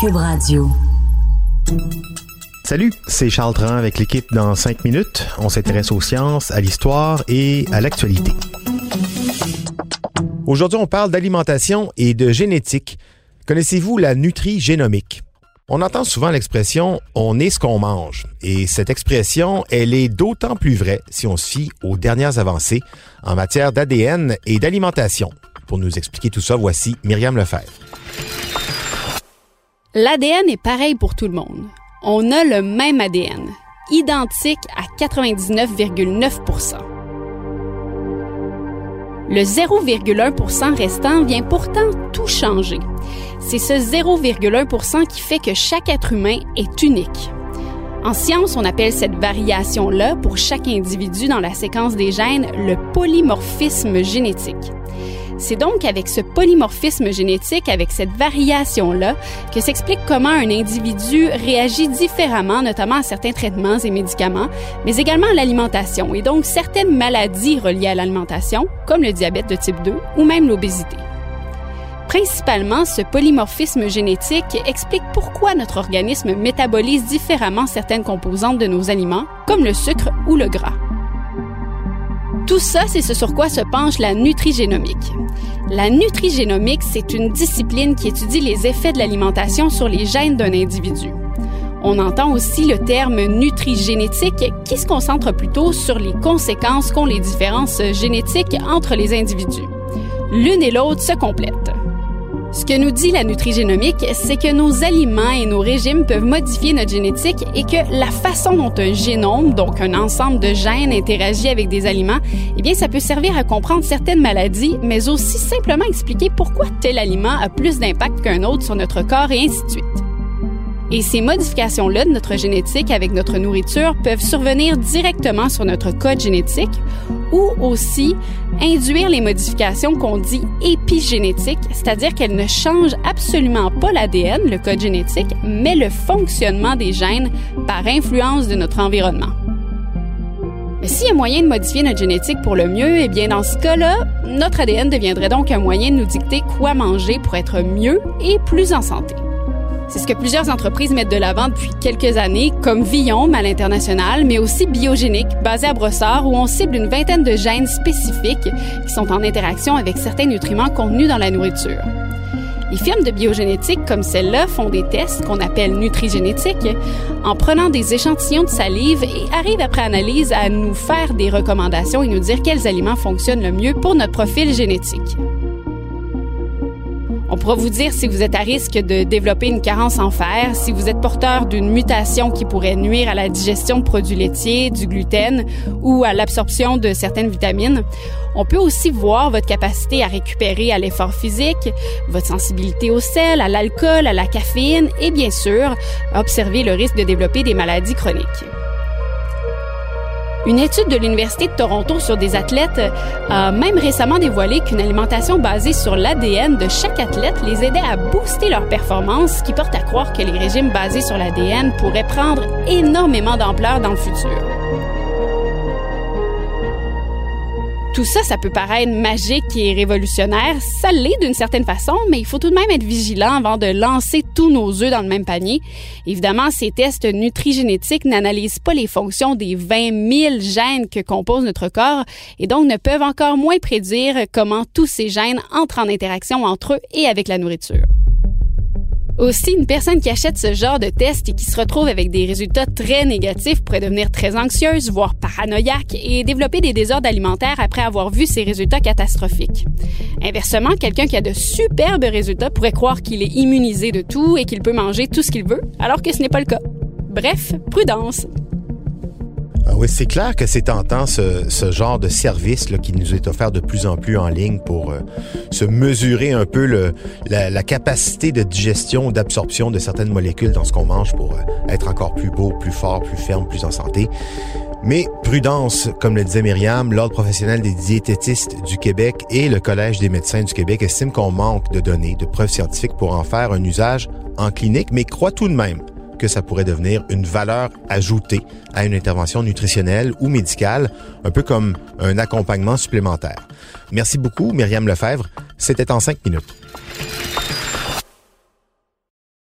Cube Radio. Salut, c'est Charles Tran avec l'équipe dans 5 minutes. On s'intéresse aux sciences, à l'histoire et à l'actualité. Aujourd'hui, on parle d'alimentation et de génétique. Connaissez-vous la nutrigénomique? On entend souvent l'expression on est ce qu'on mange. Et cette expression, elle est d'autant plus vraie si on se fie aux dernières avancées en matière d'ADN et d'alimentation. Pour nous expliquer tout ça, voici Myriam Lefebvre. L'ADN est pareil pour tout le monde. On a le même ADN, identique à 99,9% Le 0,1% restant vient pourtant tout changer. C'est ce 0,1 qui fait que chaque être humain est unique. En science, on appelle cette variation-là pour chaque individu dans la séquence des gènes le polymorphisme génétique. C'est donc avec ce polymorphisme génétique, avec cette variation-là, que s'explique comment un individu réagit différemment, notamment à certains traitements et médicaments, mais également à l'alimentation et donc certaines maladies reliées à l'alimentation, comme le diabète de type 2 ou même l'obésité. Principalement, ce polymorphisme génétique explique pourquoi notre organisme métabolise différemment certaines composantes de nos aliments, comme le sucre ou le gras. Tout ça, c'est ce sur quoi se penche la nutrigénomique. La nutrigénomique, c'est une discipline qui étudie les effets de l'alimentation sur les gènes d'un individu. On entend aussi le terme nutrigénétique qui se concentre plutôt sur les conséquences qu'ont les différences génétiques entre les individus. L'une et l'autre se complètent. Ce que nous dit la nutrigénomique, c'est que nos aliments et nos régimes peuvent modifier notre génétique et que la façon dont un génome, donc un ensemble de gènes, interagit avec des aliments, eh bien, ça peut servir à comprendre certaines maladies, mais aussi simplement expliquer pourquoi tel aliment a plus d'impact qu'un autre sur notre corps et ainsi de suite. Et ces modifications-là de notre génétique avec notre nourriture peuvent survenir directement sur notre code génétique ou aussi induire les modifications qu'on dit épigénétiques, c'est-à-dire qu'elles ne changent absolument pas l'ADN, le code génétique, mais le fonctionnement des gènes par influence de notre environnement. Mais s'il y a moyen de modifier notre génétique pour le mieux, eh bien dans ce cas-là, notre ADN deviendrait donc un moyen de nous dicter quoi manger pour être mieux et plus en santé. C'est ce que plusieurs entreprises mettent de l'avant depuis quelques années, comme Viome à l'international, mais aussi Biogénique, basé à Brossard, où on cible une vingtaine de gènes spécifiques qui sont en interaction avec certains nutriments contenus dans la nourriture. Les firmes de biogénétique comme celle-là font des tests qu'on appelle nutrigénétiques en prenant des échantillons de salive et arrivent après analyse à nous faire des recommandations et nous dire quels aliments fonctionnent le mieux pour notre profil génétique. On pourra vous dire si vous êtes à risque de développer une carence en fer, si vous êtes porteur d'une mutation qui pourrait nuire à la digestion de produits laitiers, du gluten ou à l'absorption de certaines vitamines. On peut aussi voir votre capacité à récupérer à l'effort physique, votre sensibilité au sel, à l'alcool, à la caféine et bien sûr, observer le risque de développer des maladies chroniques. Une étude de l'Université de Toronto sur des athlètes a même récemment dévoilé qu'une alimentation basée sur l'ADN de chaque athlète les aidait à booster leur performance, ce qui porte à croire que les régimes basés sur l'ADN pourraient prendre énormément d'ampleur dans le futur. Tout ça, ça peut paraître magique et révolutionnaire. Ça l'est d'une certaine façon, mais il faut tout de même être vigilant avant de lancer tous nos œufs dans le même panier. Évidemment, ces tests nutrigénétiques n'analysent pas les fonctions des 20 000 gènes que compose notre corps et donc ne peuvent encore moins prédire comment tous ces gènes entrent en interaction entre eux et avec la nourriture. Aussi, une personne qui achète ce genre de test et qui se retrouve avec des résultats très négatifs pourrait devenir très anxieuse, voire paranoïaque et développer des désordres alimentaires après avoir vu ces résultats catastrophiques. Inversement, quelqu'un qui a de superbes résultats pourrait croire qu'il est immunisé de tout et qu'il peut manger tout ce qu'il veut, alors que ce n'est pas le cas. Bref, prudence. Oui, c'est clair que c'est tentant ce, genre de service qui nous est offert de plus en plus en ligne pour euh, se mesurer un peu la, capacité de digestion ou d'absorption de certaines molécules dans ce qu'on mange pour euh, être encore plus beau, plus fort, plus ferme, plus en santé. Mais prudence, comme le disait Myriam, l'Ordre professionnel des diététistes du Québec et le Collège des médecins du Québec estiment qu'on manque de données, de preuves scientifiques pour en faire un usage en clinique, mais croient tout de même que ça pourrait devenir une valeur ajoutée à une intervention nutritionnelle ou médicale, un peu comme un accompagnement supplémentaire. Merci beaucoup, Myriam Lefebvre. C'était en cinq minutes.